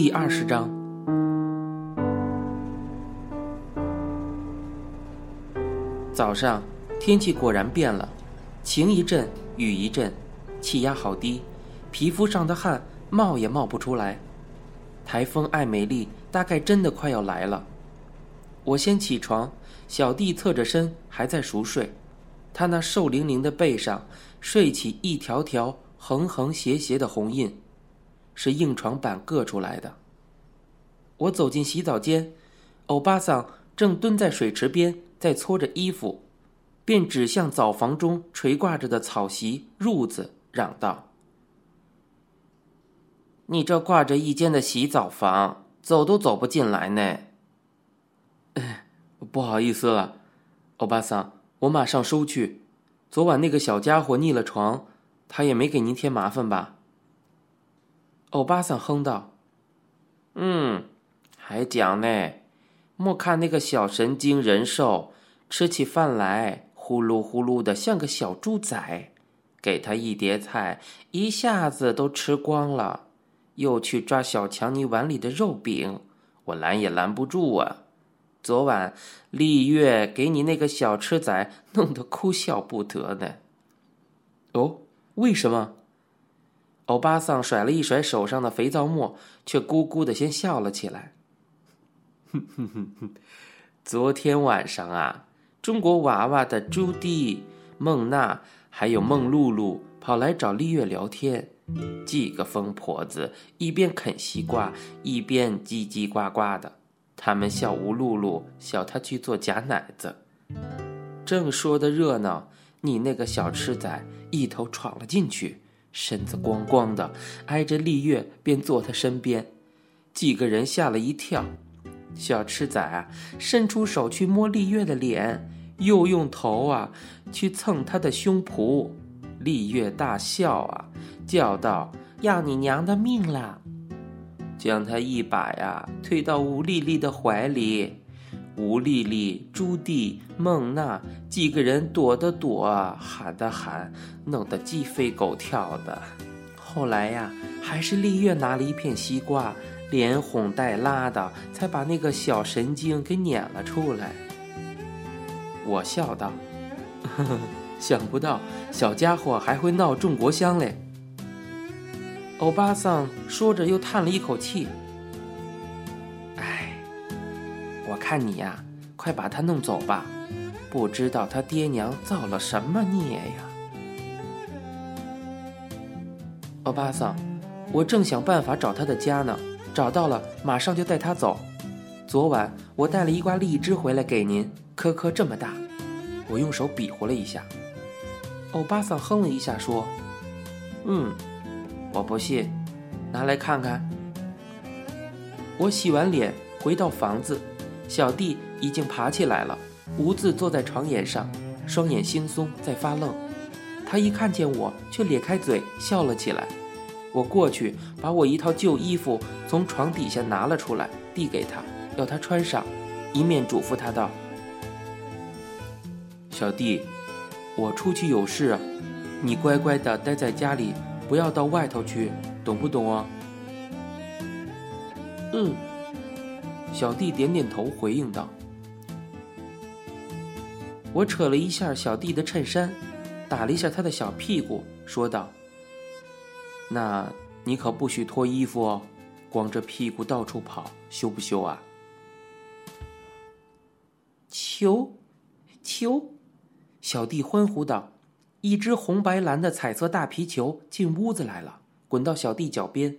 第二十章。早上天气果然变了，晴一阵，雨一阵，气压好低，皮肤上的汗冒也冒不出来。台风艾美丽大概真的快要来了。我先起床，小弟侧着身还在熟睡，他那瘦伶伶的背上睡起一条条横横斜斜的红印。是硬床板硌出来的。我走进洗澡间，欧巴桑正蹲在水池边在搓着衣服，便指向澡房中垂挂着的草席褥子，嚷道：“你这挂着一间的洗澡房，走都走不进来呢。”哎，不好意思了，欧巴桑，我马上收去。昨晚那个小家伙腻了床，他也没给您添麻烦吧？欧巴桑哼道：“嗯，还讲呢。莫看那个小神经人兽，吃起饭来呼噜呼噜的，像个小猪仔。给他一碟菜，一下子都吃光了。又去抓小强尼碗里的肉饼，我拦也拦不住啊。昨晚丽月给你那个小吃仔弄得哭笑不得呢。哦，为什么？”欧巴桑甩了一甩手上的肥皂沫，却咕咕的先笑了起来。哼哼哼哼，昨天晚上啊，中国娃娃的朱迪、孟娜还有孟露露跑来找丽月聊天。几个疯婆子一边啃西瓜，一边叽叽呱呱的。他们笑吴露露，笑她去做假奶子。正说的热闹，你那个小吃仔一头闯了进去。身子光光的，挨着丽月，便坐他身边。几个人吓了一跳。小吃仔啊，伸出手去摸丽月的脸，又用头啊去蹭她的胸脯。丽月大笑啊，叫道：“要你娘的命啦！”将他一把呀推到吴丽丽的怀里。吴丽丽、朱棣、孟娜几个人躲的躲，喊的喊，弄得鸡飞狗跳的。后来呀，还是丽月拿了一片西瓜，连哄带拉的，才把那个小神经给撵了出来。我笑道：“呵呵，想不到小家伙还会闹中国香嘞。”欧巴桑说着又叹了一口气。看你呀，快把他弄走吧，不知道他爹娘造了什么孽呀！欧巴桑，我正想办法找他的家呢，找到了马上就带他走。昨晚我带了一挂荔枝回来给您，颗颗这么大。我用手比划了一下。欧巴桑哼了一下说：“嗯，我不信，拿来看看。”我洗完脸回到房子。小弟已经爬起来了，无字坐在床沿上，双眼惺忪在发愣。他一看见我，却咧开嘴笑了起来。我过去把我一套旧衣服从床底下拿了出来，递给他，要他穿上，一面嘱咐他道：“小弟，我出去有事，你乖乖的待在家里，不要到外头去，懂不懂啊？”嗯。小弟点点头，回应道：“我扯了一下小弟的衬衫，打了一下他的小屁股，说道：‘那你可不许脱衣服哦，光着屁股到处跑，羞不羞啊？’球，球！小弟欢呼道：‘一只红白蓝的彩色大皮球进屋子来了，滚到小弟脚边。’”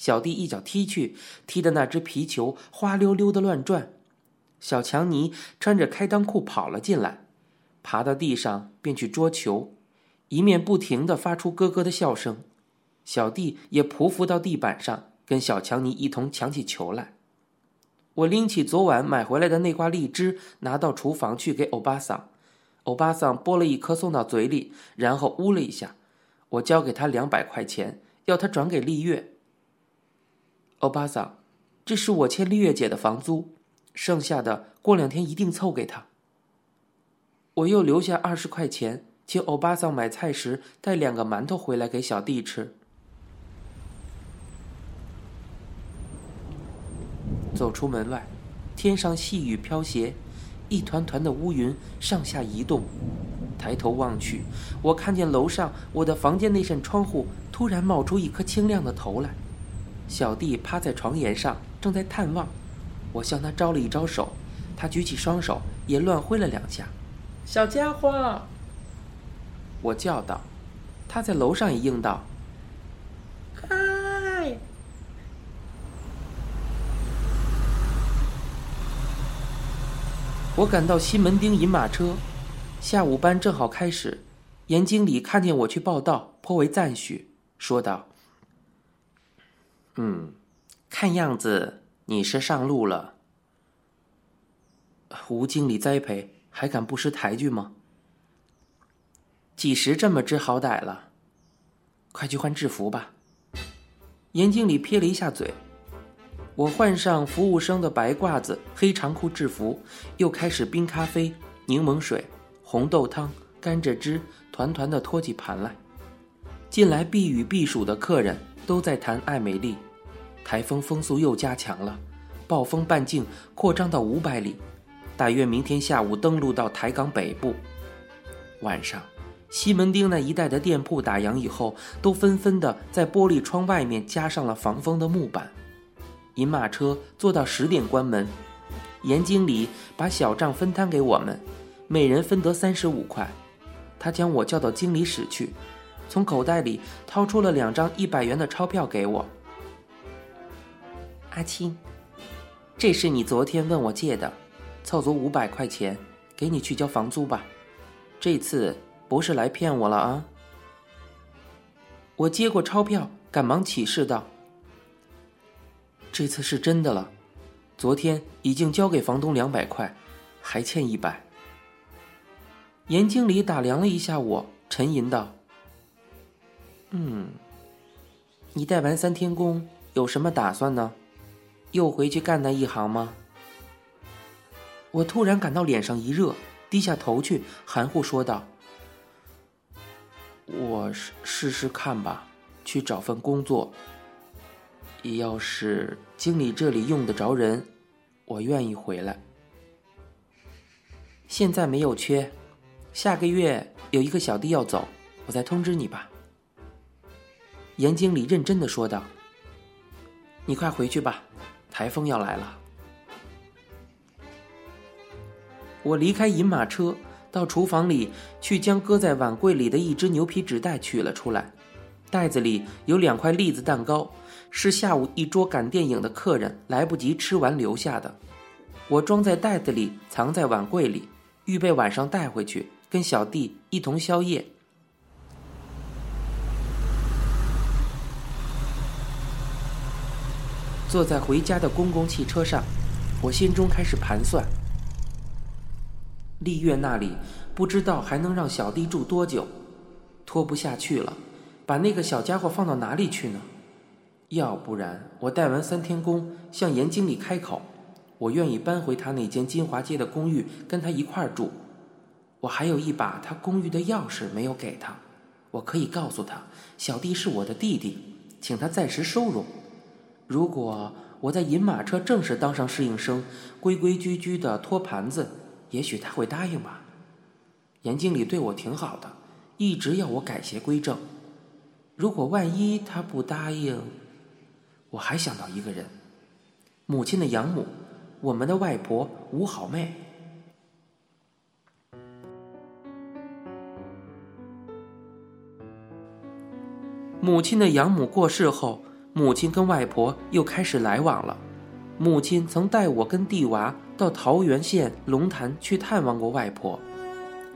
小弟一脚踢去，踢的那只皮球花溜溜的乱转。小强尼穿着开裆裤跑了进来，爬到地上便去捉球，一面不停的发出咯咯的笑声。小弟也匍匐到地板上，跟小强尼一同抢起球来。我拎起昨晚买回来的那挂荔枝，拿到厨房去给欧巴桑。欧巴桑剥了一颗送到嘴里，然后呜了一下。我交给他两百块钱，要他转给丽月。欧巴桑，这是我欠丽月姐的房租，剩下的过两天一定凑给她。我又留下二十块钱，请欧巴桑买菜时带两个馒头回来给小弟吃。走出门外，天上细雨飘斜，一团团的乌云上下移动。抬头望去，我看见楼上我的房间那扇窗户突然冒出一颗清亮的头来。小弟趴在床沿上，正在探望。我向他招了一招手，他举起双手，也乱挥了两下。小家伙，我叫道。他在楼上也应道：“嗨！”我赶到西门町银马车，下午班正好开始。严经理看见我去报道，颇为赞许，说道：“嗯，看样子你是上路了。吴经理栽培，还敢不识抬举吗？”几时这么知好歹了？快去换制服吧。严经理撇了一下嘴，我换上服务生的白褂子、黑长裤制服，又开始冰咖啡、柠檬水、红豆汤、甘蔗汁，团团的托起盘来。近来避雨避暑的客人都在谈艾美丽，台风风速又加强了，暴风半径扩张到五百里，大约明天下午登陆到台港北部。晚上。西门町那一带的店铺打烊以后，都纷纷的在玻璃窗外面加上了防风的木板。银马车做到十点关门，严经理把小账分摊给我们，每人分得三十五块。他将我叫到经理室去，从口袋里掏出了两张一百元的钞票给我。阿青，这是你昨天问我借的，凑足五百块钱，给你去交房租吧。这次。不是来骗我了啊！我接过钞票，赶忙起誓道：“这次是真的了，昨天已经交给房东两百块，还欠一百。”严经理打量了一下我，沉吟道：“嗯，你带完三天工有什么打算呢？又回去干那一行吗？”我突然感到脸上一热，低下头去，含糊说道。我试试试看吧，去找份工作。要是经理这里用得着人，我愿意回来。现在没有缺，下个月有一个小弟要走，我再通知你吧。严经理认真的说道：“你快回去吧，台风要来了。”我离开银马车。到厨房里去，将搁在碗柜里的一只牛皮纸袋取了出来。袋子里有两块栗子蛋糕，是下午一桌赶电影的客人来不及吃完留下的。我装在袋子里，藏在碗柜里，预备晚上带回去跟小弟一同宵夜。坐在回家的公共汽车上，我心中开始盘算。丽月那里不知道还能让小弟住多久，拖不下去了，把那个小家伙放到哪里去呢？要不然我带完三天工，向严经理开口，我愿意搬回他那间金华街的公寓，跟他一块儿住。我还有一把他公寓的钥匙没有给他，我可以告诉他，小弟是我的弟弟，请他暂时收容。如果我在银马车正式当上侍应生，规规矩矩的托盘子。也许他会答应吧。严经理对我挺好的，一直要我改邪归正。如果万一他不答应，我还想到一个人，母亲的养母，我们的外婆吴好妹。母亲的养母过世后，母亲跟外婆又开始来往了。母亲曾带我跟弟娃到桃源县龙潭去探望过外婆。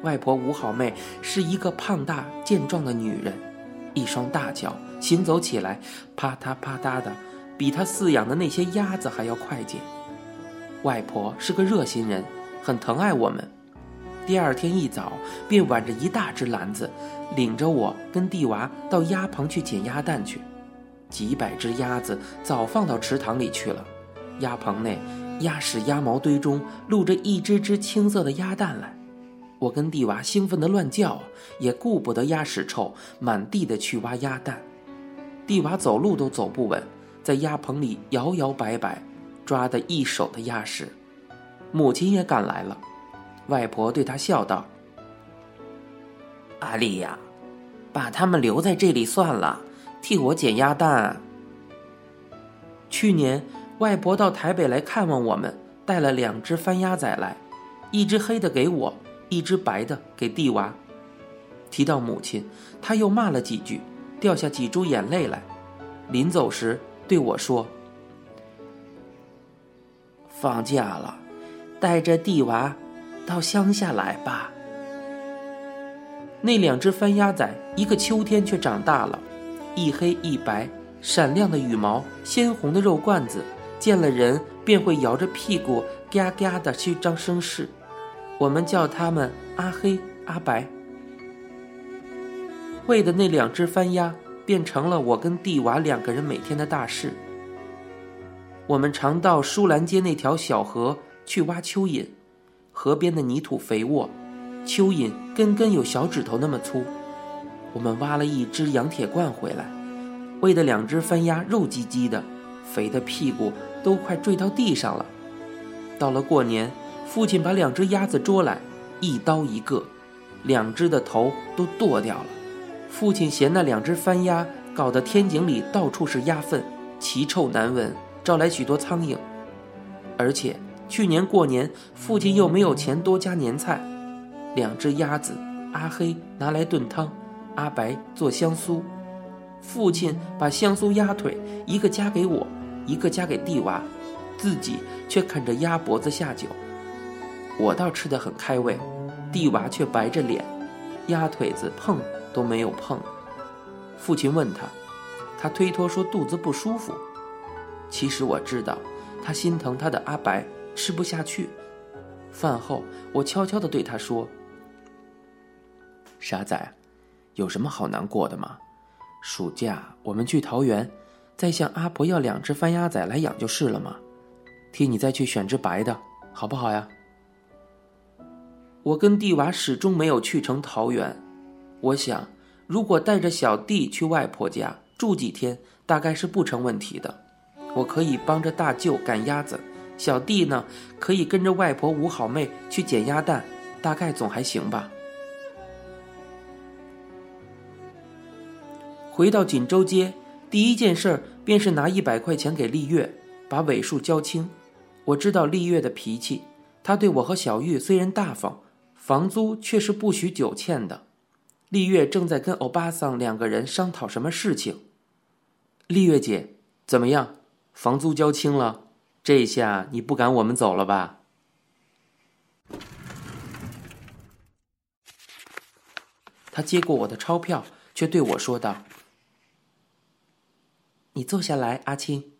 外婆吴好妹是一个胖大健壮的女人，一双大脚，行走起来啪嗒啪嗒的，比她饲养的那些鸭子还要快捷。外婆是个热心人，很疼爱我们。第二天一早便挽着一大只篮子，领着我跟弟娃到鸭棚去捡鸭蛋去。几百只鸭子早放到池塘里去了。鸭棚内，鸭屎鸭毛堆中露着一只只青色的鸭蛋来。我跟弟娃兴奋的乱叫，也顾不得鸭屎臭，满地的去挖鸭蛋。弟娃走路都走不稳，在鸭棚里摇摇摆摆，抓得一手的鸭屎。母亲也赶来了，外婆对她笑道：“阿丽呀，把他们留在这里算了，替我捡鸭蛋。”去年外婆到台北来看望我们，带了两只番鸭仔来，一只黑的给我，一只白的给弟娃。提到母亲，他又骂了几句，掉下几珠眼泪来。临走时对我说：“放假了。”带着弟娃到乡下来吧。那两只番鸭仔，一个秋天却长大了，一黑一白，闪亮的羽毛，鲜红的肉罐子，见了人便会摇着屁股嘎嘎的去张声势。我们叫他们阿黑阿白。喂的那两只番鸭，变成了我跟地娃两个人每天的大事。我们常到舒兰街那条小河。去挖蚯蚓，河边的泥土肥沃，蚯蚓根根有小指头那么粗。我们挖了一只羊铁罐回来，喂的两只番鸭肉唧唧的，肥的屁股都快坠到地上了。到了过年，父亲把两只鸭子捉来，一刀一个，两只的头都剁掉了。父亲嫌那两只番鸭搞得天井里到处是鸭粪，奇臭难闻，招来许多苍蝇，而且。去年过年，父亲又没有钱多加年菜，两只鸭子，阿黑拿来炖汤，阿白做香酥。父亲把香酥鸭腿一个夹给我，一个夹给弟娃，自己却啃着鸭脖子下酒。我倒吃得很开胃，弟娃却白着脸，鸭腿子碰都没有碰。父亲问他，他推脱说肚子不舒服。其实我知道，他心疼他的阿白。吃不下去，饭后我悄悄地对他说：“傻仔，有什么好难过的吗？暑假我们去桃园，再向阿婆要两只番鸭仔来养就是了嘛。替你再去选只白的，好不好呀？”我跟弟娃始终没有去成桃园，我想，如果带着小弟去外婆家住几天，大概是不成问题的。我可以帮着大舅赶鸭子。小弟呢，可以跟着外婆五好妹去捡鸭蛋，大概总还行吧。回到锦州街，第一件事便是拿一百块钱给丽月，把尾数交清。我知道丽月的脾气，她对我和小玉虽然大方，房租却是不许久欠的。丽月正在跟欧巴桑两个人商讨什么事情。丽月姐，怎么样？房租交清了？这下你不赶我们走了吧？他接过我的钞票，却对我说道：“你坐下来，阿青。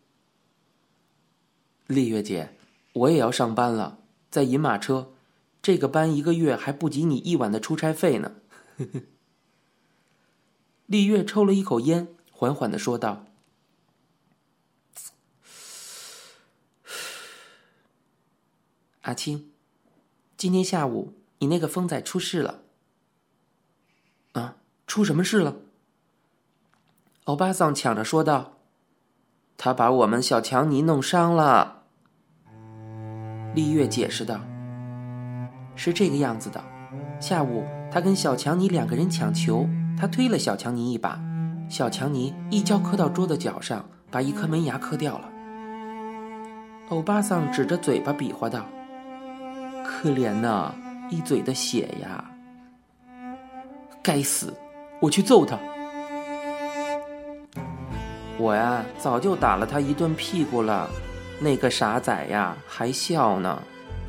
丽月姐，我也要上班了，在银马车，这个班一个月还不及你一晚的出差费呢。”丽月抽了一口烟，缓缓的说道。阿青，今天下午你那个疯仔出事了。啊，出什么事了？欧巴桑抢着说道：“他把我们小强尼弄伤了。”丽月解释道：“是这个样子的，下午他跟小强尼两个人抢球，他推了小强尼一把，小强尼一跤磕到桌子角上，把一颗门牙磕掉了。”欧巴桑指着嘴巴比划道。可怜呐，一嘴的血呀！该死，我去揍他！我呀，早就打了他一顿屁股了。那个傻仔呀，还笑呢。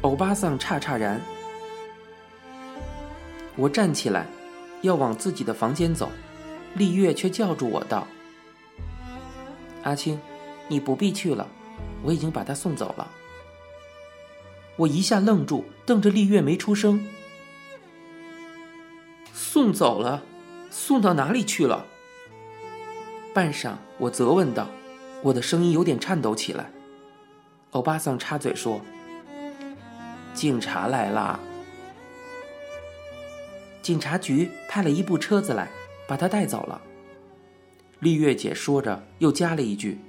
欧巴桑诧诧然。我站起来，要往自己的房间走，丽月却叫住我道：“阿青，你不必去了，我已经把他送走了。”我一下愣住，瞪着丽月没出声。送走了，送到哪里去了？半晌，我责问道，我的声音有点颤抖起来。欧巴桑插嘴说：“警察来啦！警察局派了一部车子来，把他带走了。”丽月姐说着，又加了一句：“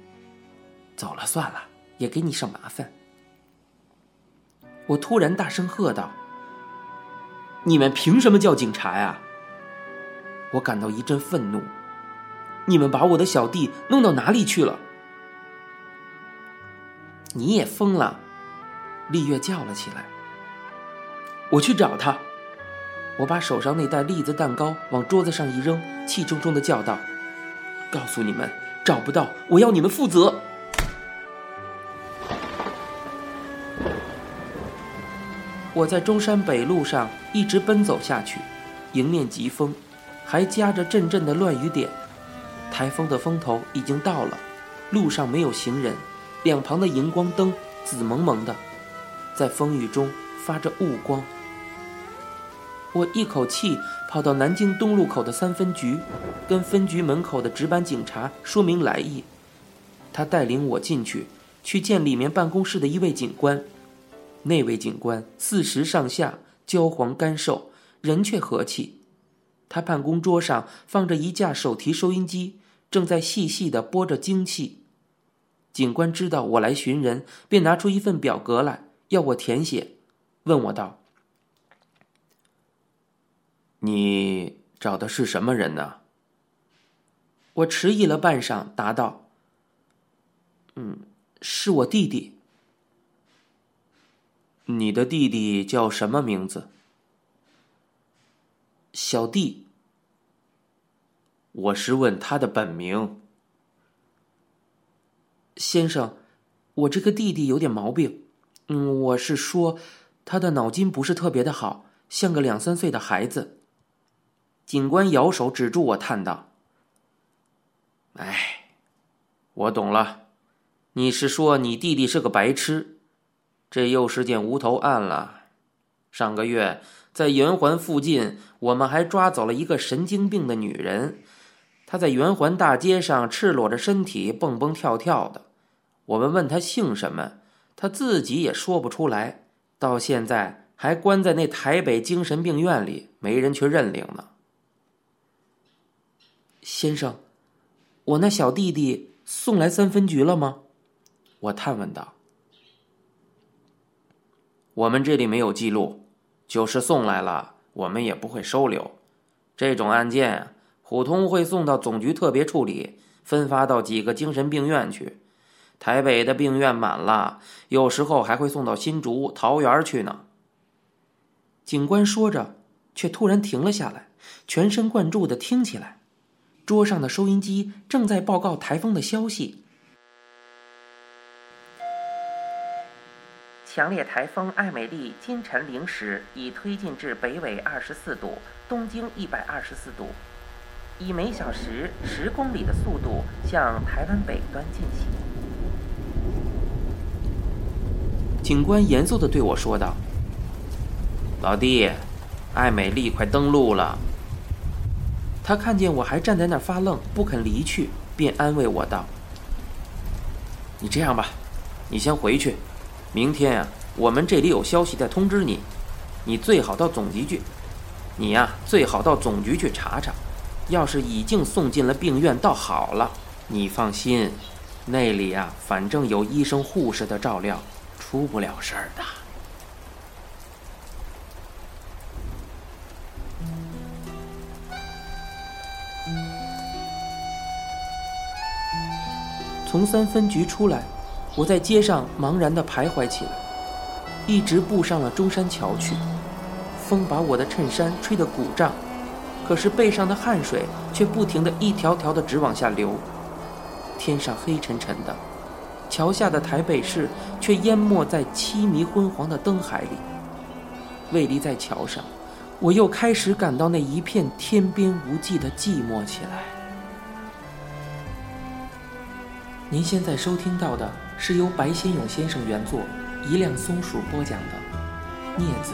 走了算了，也给你省麻烦。”我突然大声喝道：“你们凭什么叫警察呀？”我感到一阵愤怒：“你们把我的小弟弄到哪里去了？”你也疯了！丽月叫了起来：“我去找他！”我把手上那袋栗子蛋糕往桌子上一扔，气冲冲的叫道：“告诉你们，找不到，我要你们负责！”我在中山北路上一直奔走下去，迎面疾风，还夹着阵阵的乱雨点。台风的风头已经到了，路上没有行人，两旁的荧光灯紫蒙蒙的，在风雨中发着雾光。我一口气跑到南京东路口的三分局，跟分局门口的值班警察说明来意。他带领我进去，去见里面办公室的一位警官。那位警官四十上下，焦黄干瘦，人却和气。他办公桌上放着一架手提收音机，正在细细的播着京戏。警官知道我来寻人，便拿出一份表格来，要我填写，问我道：“你找的是什么人呢？”我迟疑了半晌，答道：“嗯，是我弟弟。”你的弟弟叫什么名字？小弟。我是问他的本名。先生，我这个弟弟有点毛病。嗯，我是说，他的脑筋不是特别的好，像个两三岁的孩子。警官摇手指住我，叹道：“哎，我懂了，你是说你弟弟是个白痴？”这又是件无头案了。上个月在圆环附近，我们还抓走了一个神经病的女人。她在圆环大街上赤裸着身体蹦蹦跳跳的。我们问她姓什么，她自己也说不出来。到现在还关在那台北精神病院里，没人去认领呢。先生，我那小弟弟送来三分局了吗？我探问道。我们这里没有记录，就是送来了，我们也不会收留。这种案件，普通会送到总局特别处理，分发到几个精神病院去。台北的病院满了，有时候还会送到新竹、桃园去呢。警官说着，却突然停了下来，全神贯注的听起来。桌上的收音机正在报告台风的消息。强烈台风艾美丽今晨零时已推进至北纬二十四度、东经一百二十四度，以每小时十公里的速度向台湾北端进行。警官严肃的对我说道：“老弟，艾美丽快登陆了。”他看见我还站在那儿发愣，不肯离去，便安慰我道：“你这样吧，你先回去。”明天呀，我们这里有消息再通知你。你最好到总局去，你呀最好到总局去查查。要是已经送进了病院，倒好了。你放心，那里呀反正有医生护士的照料，出不了事儿的。从三分局出来。我在街上茫然地徘徊起来，一直步上了中山桥去。风把我的衬衫吹得鼓胀，可是背上的汗水却不停地一条条地直往下流。天上黑沉沉的，桥下的台北市却淹没在凄迷昏黄的灯海里。未离在桥上，我又开始感到那一片天边无际的寂寞起来。您现在收听到的。是由白先勇先生原作，一辆松鼠播讲的《镊子》。